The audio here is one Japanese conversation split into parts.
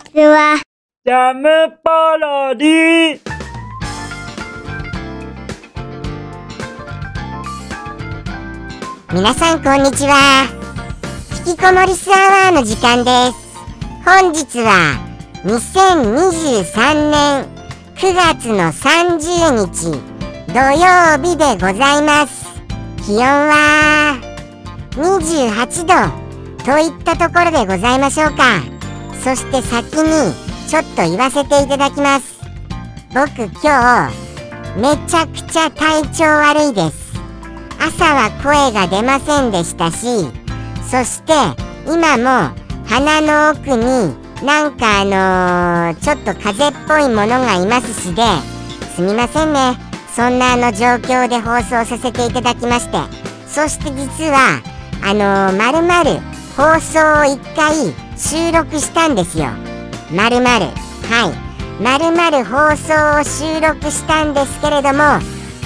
ちは。ジャムパロディ皆さんこんにちは。引きこもりスアワーの時間です。本日は2023年9月の30日土曜日でございます。気温は28度といったところでございましょうか。そして先にちょっと言わせていただきます。僕今日めちゃくちゃ体調悪いです。朝は声が出ませんでしたしそして今も鼻の奥になんかあのーちょっと風邪っぽいものがいますしですみませんねそんなあの状況で放送させていただきましてそして実はあのー、まるまる放送を1回収録したんですよ。まるまる。はい。まるまる放送を収録したんですけれども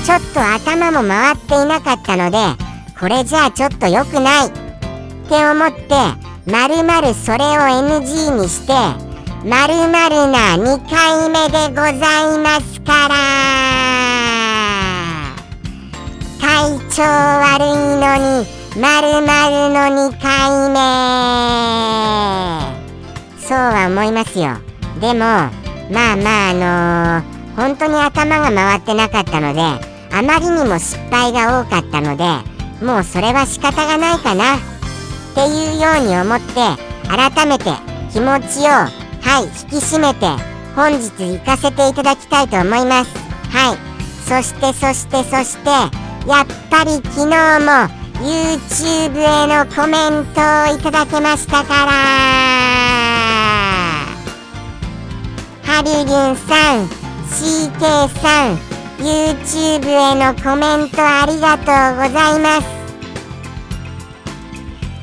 ちょっと頭も回っていなかったのでこれじゃあちょっと良くない。って思ってまるまるそれを NG にしてまるまるな2回目でございますから。体調悪いのにまるまるの2回目。そうは思いますよ。でもまあまああのー本当に頭が回ってなかったのであまりにも失敗が多かったのでもうそれは仕方がないかな。っていうように思って改めて気持ちをはい引き締めて本日行かせていただきたいと思います。はい。そしてそしてそしてやっぱり昨日も YouTube へのコメントをいただけましたから。ハリリュンさん CK さん YouTube へのコメントありがとうございます。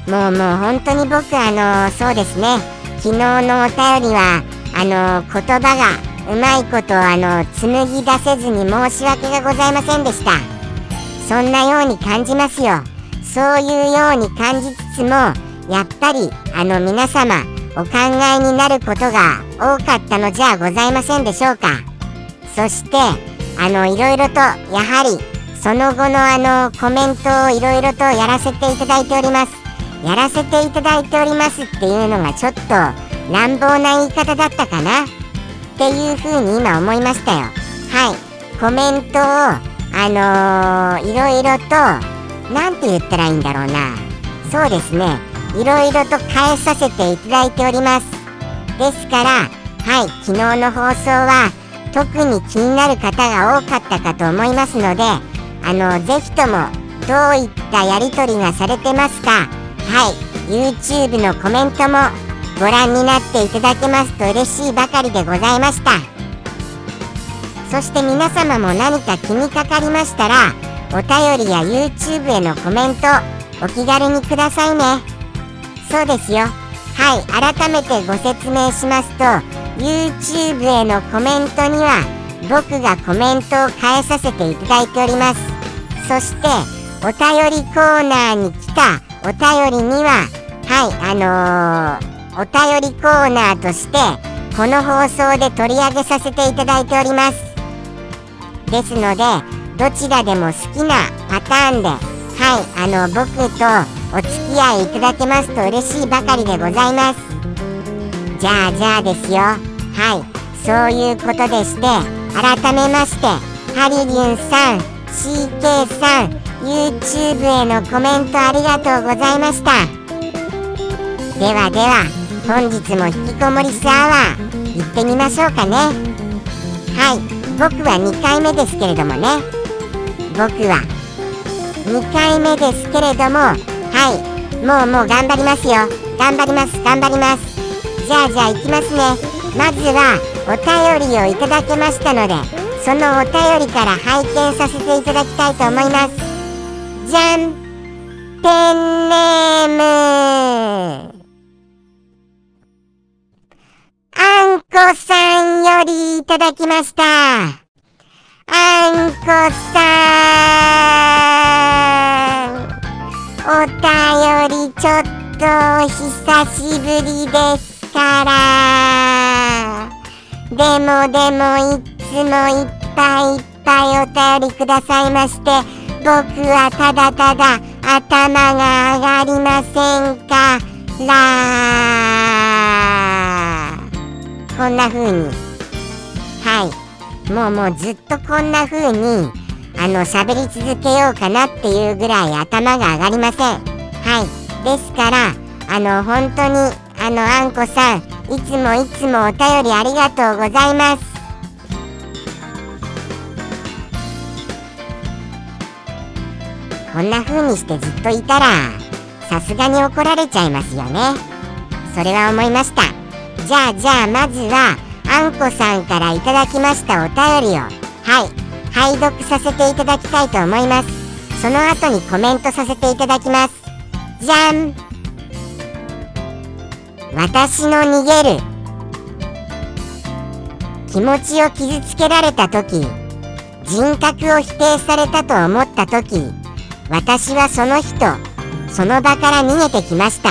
もうもう本当に僕あのそうですね。昨日のお便りはあの言葉がうまいことあの紡ぎ出せずに申し訳がございませんでした。そんなように感じますよ。そういうように感じつつもやっぱりあの皆様お考えになることが多かったのじゃございませんでしょうか？そしてあのいろいろとやはりその後のあのコメントをいろいろとやらせていただいております。やらせていただいておりますっていうのがちょっと乱暴な言い方だったかな？っていうふうに今思いましたよ。はい。コメントをあのー、いろいろと何て言ったらいいんだろうな。そうですね。いろいろと返させていただいております。ですからはい昨日の放送は特に気になる方が多かったかと思いますのであのぜひともどういったやり取りがされてますかはい YouTube のコメントもご覧になっていただけますと嬉しいばかりでございました。そして皆様も何か気にかかりましたらお便りや YouTube へのコメントお気軽にくださいね。そうですよ。はい改めてご説明しますと YouTube へのコメントには僕がコメントを返させていただいております。そしてお便りコーナーに来たお便りにははいあのー、お便りコーナーとしてこの放送で取り上げさせていただいております。ですのでどちらでも好きなパターンではいあの僕とお付き合いいただけますと嬉しいばかりでございます。じゃあじゃあですよ。はいそういうことでして改めましてハリリュンさん CK さん YouTube へのコメントありがとうございました。ではでは本日も引きこもりスアワー行ってみましょうかね。はい僕は2回目ですけれどもね。僕は2回目ですけれどもはい。もうもう頑張りますよ。頑張ります。頑張ります。じゃあじゃあ行きますね。まずはお便りをいただけましたのでそのお便りから拝見させていただきたいと思います。じゃん。ペンネーム。あんこさんよりいただきました。あんこさん。お便りちょっとお久しぶりですから。でもでもいつもいっぱいいっぱいお便りくださいまして僕はただただ頭が上がりませんから。こんな風に。はい。もうもうずっとこんな風にあの喋り続けようかなっていうぐらい頭が上がりません。はい。ですからあの本当にあのあんこさんいつもいつもお便りありがとうございます。こんな風にしてずっといたらさすがに怒られちゃいますよね。それは思いました。じゃあじゃあまずはあんこさんからいただきましたお便りを。はい。拝読させていただきたいと思います。その後にコメントさせていただきます。じゃん。私の逃げる。気持ちを傷つけられた時。人格を否定されたと思った時。私はその人。その場から逃げてきました。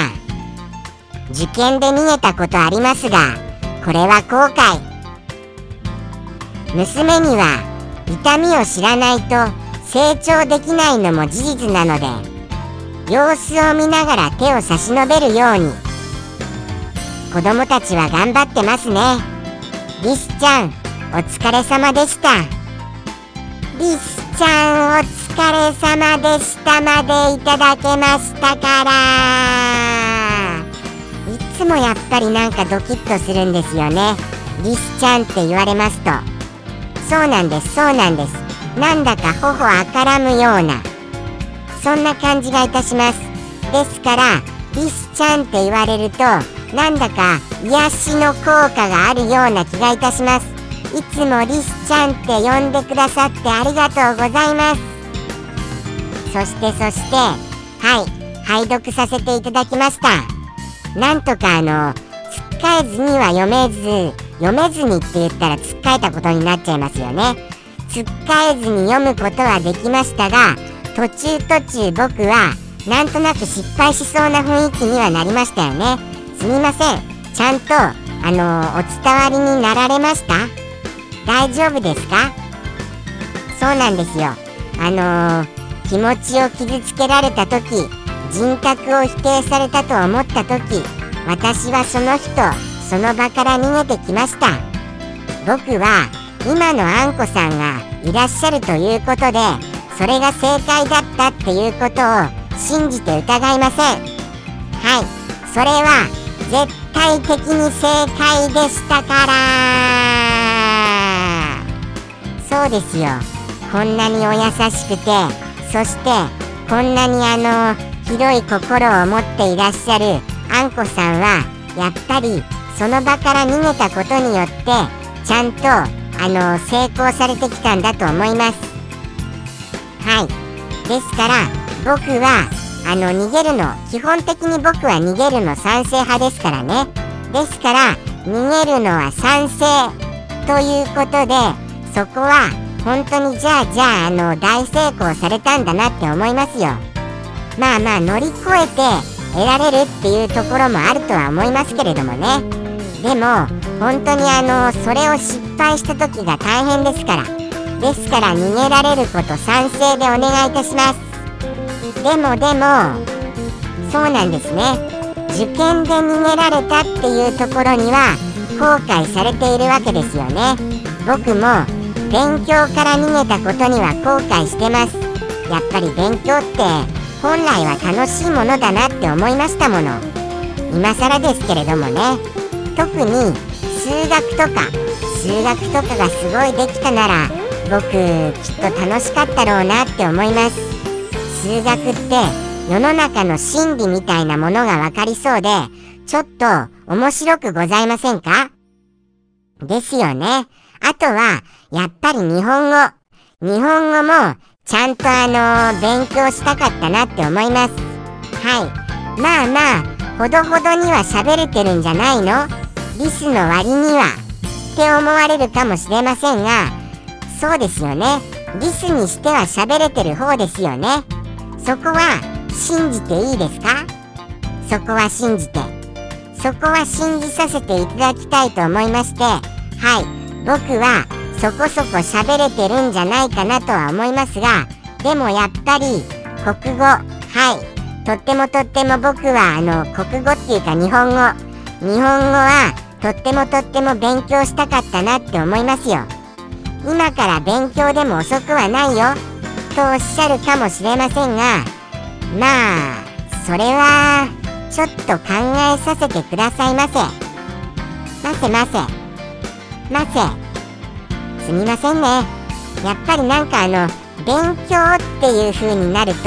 受験で逃げたことありますが。これは後悔。娘には痛みを知らないと成長できないのも事実なので様子を見ながら手を差し伸べるように。子供たちは頑張ってますね。リスちゃんお疲れ様でした。リスちゃんお疲れ様でしたまでいただけましたから。つもやっぱりなんかドキッとするんですよね。リスちゃんって言われますと。そうなんですそうなんです。なんだか頬赤らむような。そんな感じがいたします。ですからリスちゃんって言われるとなんだか癒しの効果があるような気がいたします。いつもリスちゃんって呼んでくださってありがとうございます。そしてそしてはい拝読させていただきました。なんとかあのつっかえずには読めず読めずにって言ったらつっかえたことになっちゃいますよね。つっかえずに読むことはできましたが途中途中僕はなんとなく失敗しそうな雰囲気にはなりましたよね。すみません。ちゃんとあのお伝わりになられました？大丈夫ですか？そうなんですよ。あのー気持ちを傷つけられた時人格を否定されたと思った時私はその人その場から逃げてきました。僕は今のあんこさんがいらっしゃるということでそれが正解だったっていうことを信じて疑いません。はい。それは絶対的に正解でしたから。そうですよ。こんなにお優しくてそしてこんなにあの広い心を持っていらっしゃる。あんこさんはやっぱりその場から逃げたことによってちゃんとあの成功されてきたんだと思います。はい。ですから僕はあの逃げるの基本的に僕は逃げるの賛成派ですからね。ですから逃げるのは賛成ということでそこは本当にじゃあじゃああの大成功されたんだなって思いますよ。まあまあ乗り越えて得られるっていうところもあるとは思いますけれどもね。でも本当にあのそれを失敗した時が大変ですから。ですから逃げられること賛成でお願いいたします。でもでもそうなんですね。受験で逃げられたっていうところには後悔されているわけですよね。僕も勉強から逃げたことには後悔してます。やっぱり勉強って本来は楽しいものだなって思いましたもの今更ですけれどもね特に数学とか数学とかがすごいできたなら僕きっと楽しかったろうなって思います数学って世の中の真理みたいなものが分かりそうでちょっと面白くございませんか？ですよね。あとは、やっぱり日本語。日本語も、ちゃんとあのー、勉強したかったなって思います。はい。まあまあ、ほどほどには喋れてるんじゃないの？リスの割には。って思われるかもしれませんが、そうですよね。リスにしては喋れてる方ですよね。そこは、信じていいですか？そこは信じて。そこは信じさせていただきたいと思いまして、はい。僕はそこそこ喋れてるんじゃないかなとは思いますがでもやっぱり国語はい。とってもとっても僕はあの国語っていうか日本語。日本語はとってもとっても勉強したかったなって思いますよ。今から勉強でも遅くはないよ。とおっしゃるかもしれませんがまあそれはちょっと考えさせてくださいませ。ませませ。ませ。すみませんね。やっぱりなんかあの勉強っていう風になると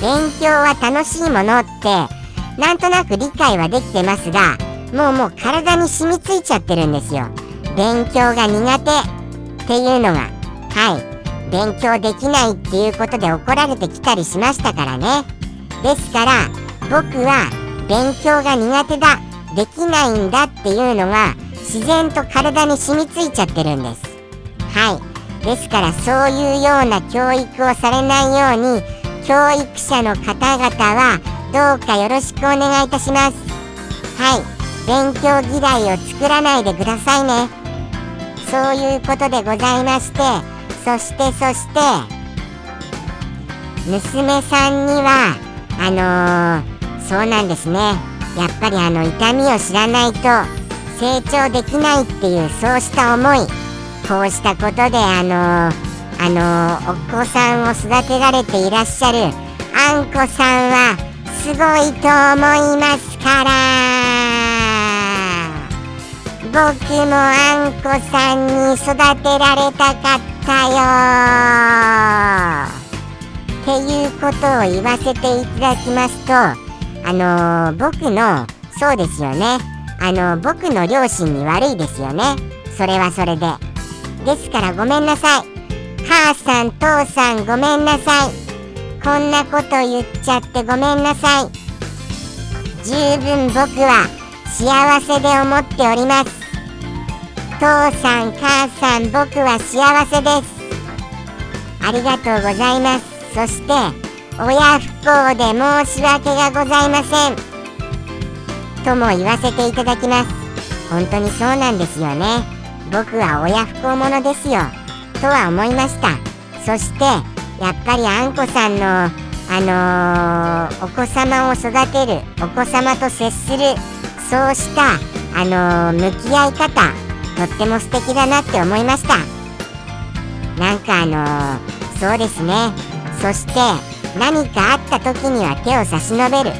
勉強は楽しいものってなんとなく理解はできてますがもうもう体に染みついちゃってるんですよ。勉強が苦手っていうのが。はい。勉強できないっていうことで怒られてきたりしましたからね。ですから僕は勉強が苦手だ。できないんだっていうのが自然と体に染みついちゃってるんです。はい。ですからそういうような教育をされないように教育者の方々はどうかよろしくお願いいたします。はい。勉強嫌いを作らないでくださいね。そういうことでございましてそしてそして娘さんにはあのー、そうなんですね。やっぱりあの痛みを知らないと成長できないっていうそうした思い。こうしたことであのー、あのー、お子さんを育てられていらっしゃるあんこさんはすごいと思いますから。僕もあんこさんに育てられたかったよ。っていうことを言わせていただきますとあのー、僕のそうですよね。あの、僕の両親に悪いですよね。それはそれで。ですからごめんなさい。母さん父さんごめんなさい。こんなこと言っちゃってごめんなさい。十分僕は幸せで思っております。父さん母さん僕は幸せです。ありがとうございます。そして親不幸で申し訳がございません。とも言わせていただきます。本当にそうなんですよね。僕は親不幸者ですよ。とは思いました。そしてやっぱりあんこさんのあのー、お子様を育てるお子様と接するそうしたあのー、向き合い方とっても素敵だなって思いました。なんかあのー、そうですね。そして何かあった時には手を差し伸べる。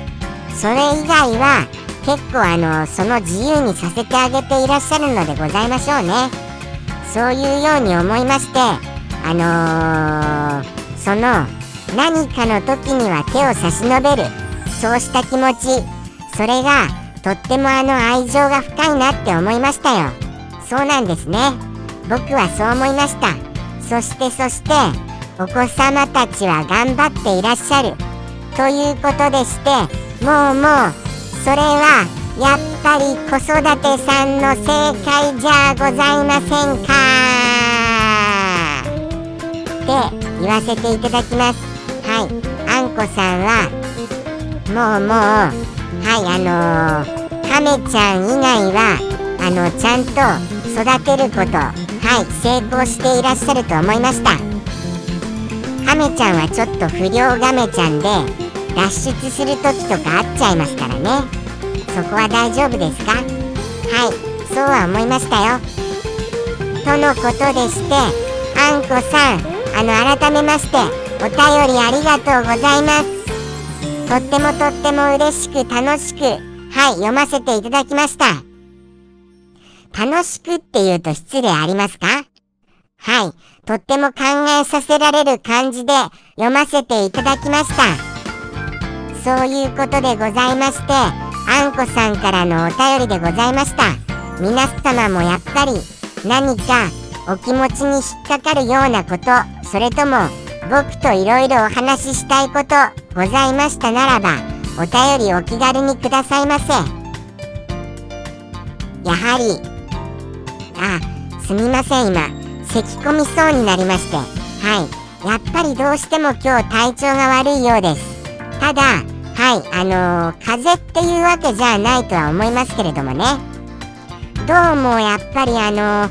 それ以外は結構あのその自由にさせてあげていらっしゃるのでございましょうね。そういうように思いましてあのー、その何かの時には手を差し伸べるそうした気持ちそれがとってもあの愛情が深いなって思いましたよ。そうなんですね。僕はそう思いました。そしてそしてお子様たちは頑張っていらっしゃる。ということでしてもうもうそれはやっぱり子育てさんの正解じゃございませんか？って言わせていただきます。はい。あんこさんはもうもうはいあのー、亀ちゃん以外はあのちゃんと育てることはい成功していらっしゃると思いました。カメちゃんはちょっと不良ガメちゃんで脱出する時とかあっちゃいますからね。そこは大丈夫ですか？はいそうは思いましたよ。とのことでしてあんこさんあの改めましてお便りありがとうございます。とってもとっても嬉しく楽しくはい読ませていただきました。楽しくって言うと失礼ありますか？はい。とっても考えさせられる感じで読ませていただきました。そういうことでございまして、あんこさんからのお便りでございました。皆様もやっぱり何かお気持ちに引っかかるようなこと、それとも僕といろいろお話ししたいことございましたならば、お便りお気軽にくださいませ。やはりあすみません今咳き込みそうになりましてはいやっぱりどうしても今日体調が悪いようですただはいあのー、風邪っていうわけじゃないとは思いますけれどもね。どうもやっぱりあの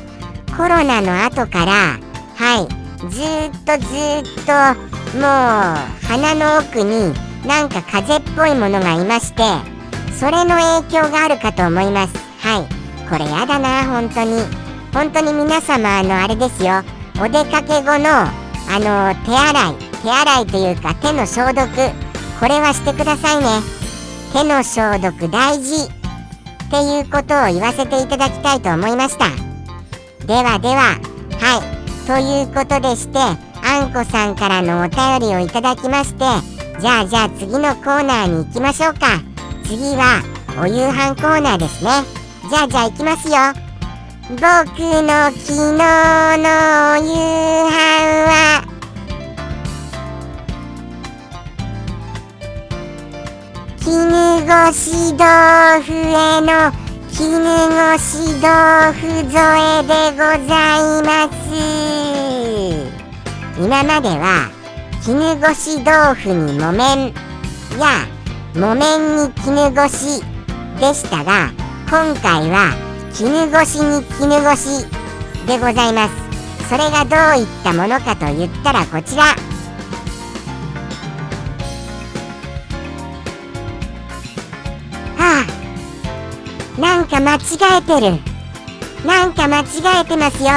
コロナの後からはいずーっとずーっともう鼻の奥になんか風邪っぽいものがいましてそれの影響があるかと思います。はいこれやだな本当に。本当に皆様あのあれですよ。お出かけ後のあの手洗い。手洗いというか手の消毒。これはしてくださいね。手の消毒大事。っていうことを言わせていただきたいと思いました。ではでははい。ということでしてあんこさんからのお便りをいただきましてじゃあじゃあ次のコーナーに行きましょうか。次はお夕飯コーナーですね。じゃあじゃあ行きますよ。僕の昨日のお夕飯は絹ごし豆腐への絹ごし豆腐添えでございます。今までは絹ごし豆腐に木綿や木綿に絹ごしでしたが今回は絹ごしに絹ごしでございます。それがどういったものかと言ったらこちら。なんか間違えてる。なんか間違えてますよ。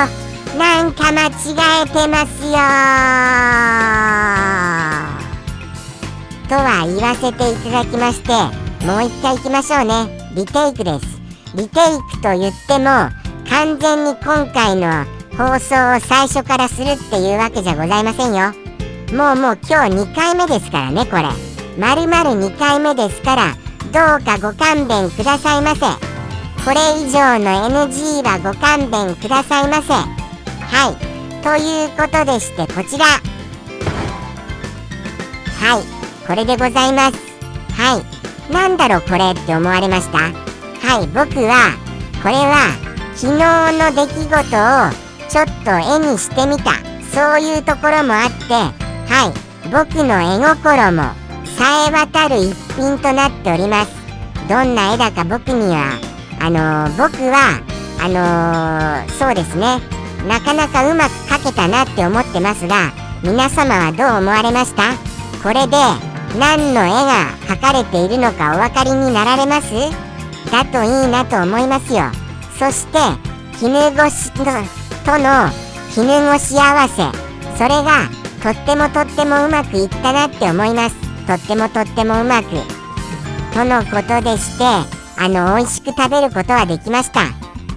なんか間違えてますよ。とは言わせていただきましてもう一回行きましょうね。リテイクです。リテイクと言っても完全に今回の放送を最初からするっていうわけじゃございませんよ。もうもう今日2回目ですからねこれ。まるまる2回目ですからどうかご勘弁くださいませ。これ以上の NG はご勘弁くださいませ。はい。ということでしてこちら。はい。これでございます。はい。なんだろうこれって思われました？はい。僕はこれは昨日の出来事をちょっと絵にしてみた。そういうところもあってはい。僕の絵心もさえ渡る一品となっております。どんな絵だか僕にはあのー、僕はあのー、そうですね。なかなかうまく描けたなって思ってますが皆様はどう思われました？これで何の絵が描かれているのかお分かりになられます？だといいなと思いますよ。そして絹ごしとの絹ごし合わせ。それがとってもとってもうまくいったなって思います。とってもとってもうまく。とのことでしてあの美味しく食べることはできました。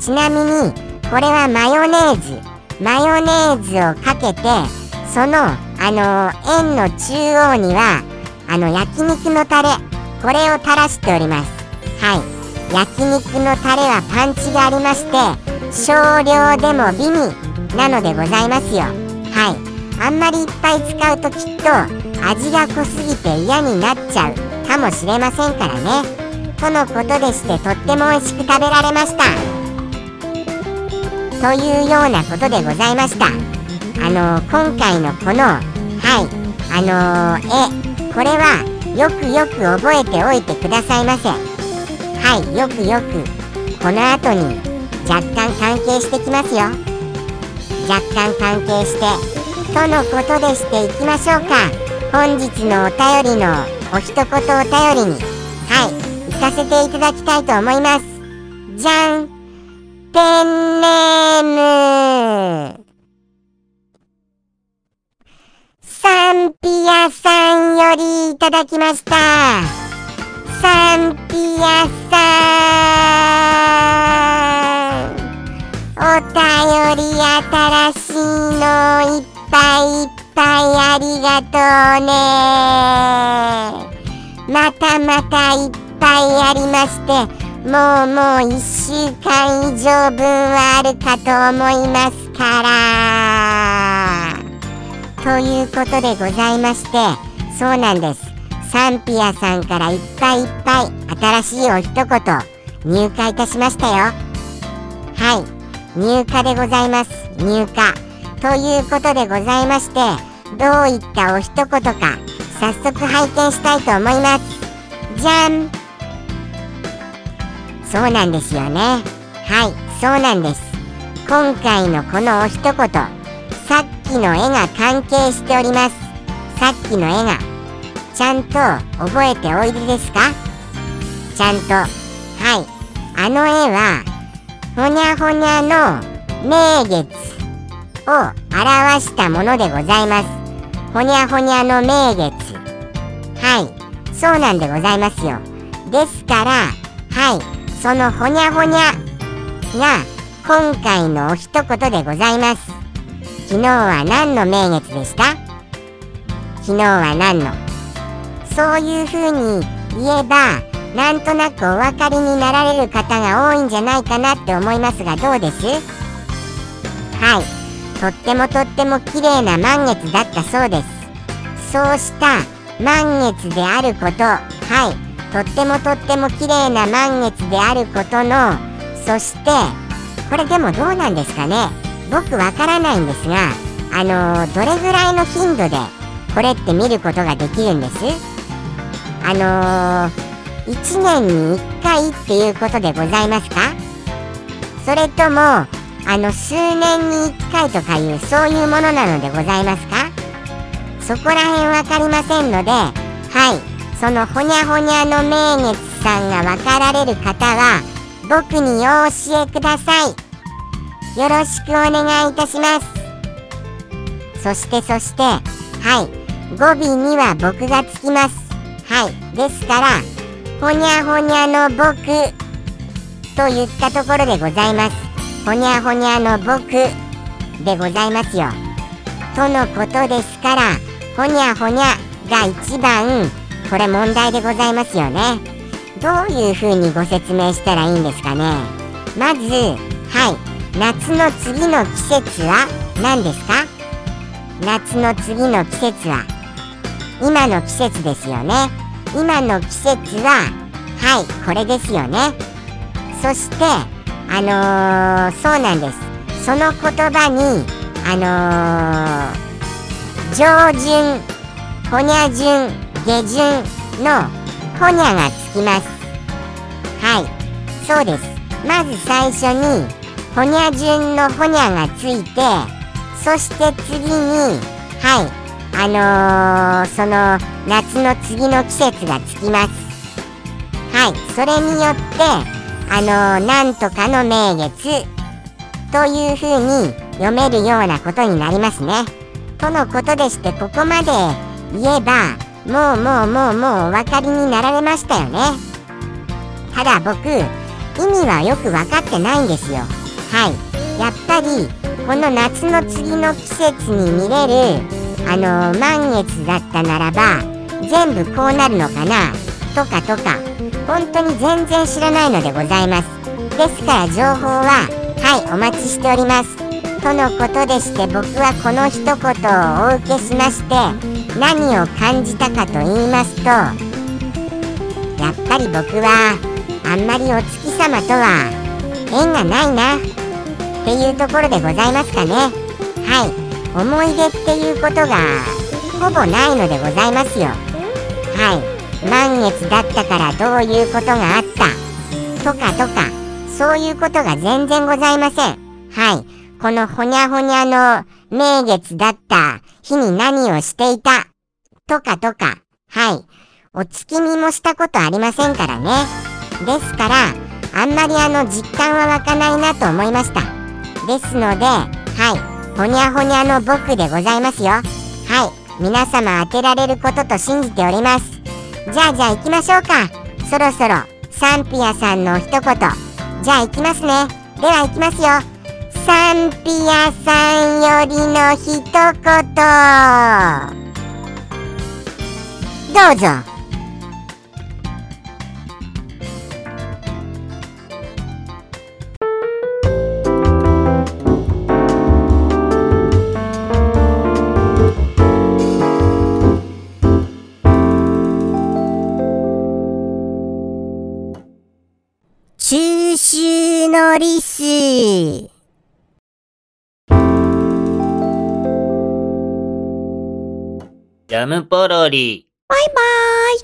ちなみにこれはマヨネーズ。マヨネーズをかけてそのあの円の中央にはあの焼肉のタレこれを垂らしております。はい。焼肉のタレはパンチがありまして少量でも美味。なのでございますよ。はい。あんまりいっぱい使うときっと味が濃すぎて嫌になっちゃうかもしれませんからね。とのことでしてとっても美味しく食べられましたというようなことでございました。あの今回のこのはいあの絵これはよくよく覚えておいてくださいませ。はいよくよくこの後に若干関係してきますよ。若干関係してとのことでしていきましょうか。本日のお便りのお一言お便りにかせていただきたいと思います。じゃんペンネーム。サンピアさんよりいただきました。サンピアさん。お便り新しいのいっぱいいっぱいありがとうね。またまたいっぱいありましてもうもう1週間以上分はあるかと思いますから。ということでございましてそうなんです。サンピアさんからいっぱいいっぱい新しいお一言入荷いたしましたよ。はい。入荷でございます。入荷。ということでございましてどういったお一言か早速拝見したいと思います。じゃん。そうなんですよね。はいそうなんです。今回のこのお一言さっきの絵が関係しております。さっきの絵がちゃんと覚えておいでですか？ちゃんと。はいあの絵はほにゃほにゃの名月を表したものでございます。ほにゃほにゃの名月。はいそうなんでございますよ。ですからはいそのほにゃほにゃ。が今回のお一言でございます。昨日は何の名月でした？昨日は何の？そういう風に言えばなんとなくお分かりになられる方が多いんじゃないかなって思いますがどうです？はい。とってもとっても綺麗な満月だったそうです。そうした満月であること。はい。とってもとっても綺麗な満月であることのそしてこれでもどうなんですかね？僕わからないんですがあのー、どれぐらいの頻度でこれって見ることができるんです？あのー、1年に1回っていうことでございますか？それともあの数年に1回とかいうそういうものなのでございますか？そこら辺分かりませんのではい。そのほにゃほにゃの名月さんが分かられる方は僕にお教えください。よろしくお願いいたします。そしてそしてはい。語尾には僕がつきます。はい。ですからほにゃほにゃの僕と言ったところでございます。ほにゃほにゃの僕でございますよ。とのことですからほにゃほにゃが一番これ問題でございますよね。どういうふうにご説明したらいいんですかね。まずはい。夏の次の季節は何ですか？夏の次の季節は今の季節ですよね。今の季節ははいこれですよね。そしてあのー、そうなんです。その言葉にあのー、上旬ほにゃ順下旬のほにゃがつきます。はい。そうです。まず最初にほにゃ順のほにゃがついてそして次にはい。あのー、その夏の次の季節がつきます。はい。それによってあのー、なんとかの名月というふうに読めるようなことになりますね。とのことでしてここまで言えばもうもうもうもうお分かりになられましたよね。ただ僕意味はよく分かってないんですよ。はい。やっぱりこの夏の次の季節に見れるあのー、満月だったならば全部こうなるのかなとかとか本当に全然知らないのでございます。ですから情報ははいお待ちしております。とのことでして僕はこの一言をお受けしまして何を感じたかと言いますとやっぱり僕はあんまりお月様とは縁がないなっていうところでございますかね。はい。思い出っていうことがほぼないのでございますよ。はい。満月だったからどういうことがあったとかとかそういうことが全然ございません。はい。このほにゃほにゃの名月だった日に何をしていた？とかとか。はい。お月見もしたことありませんからね。ですからあんまりあの実感は湧かないなと思いました。ですのではい。ほにゃほにゃの僕でございますよ。はい。皆様当てられることと信じております。じゃあじゃあ行きましょうか。そろそろサンピアさんの一言。じゃあ行きますね。では行きますよ。サンピアさんよりの一言どうぞ中秋のリス。ジャムポロリ。バイバーイ。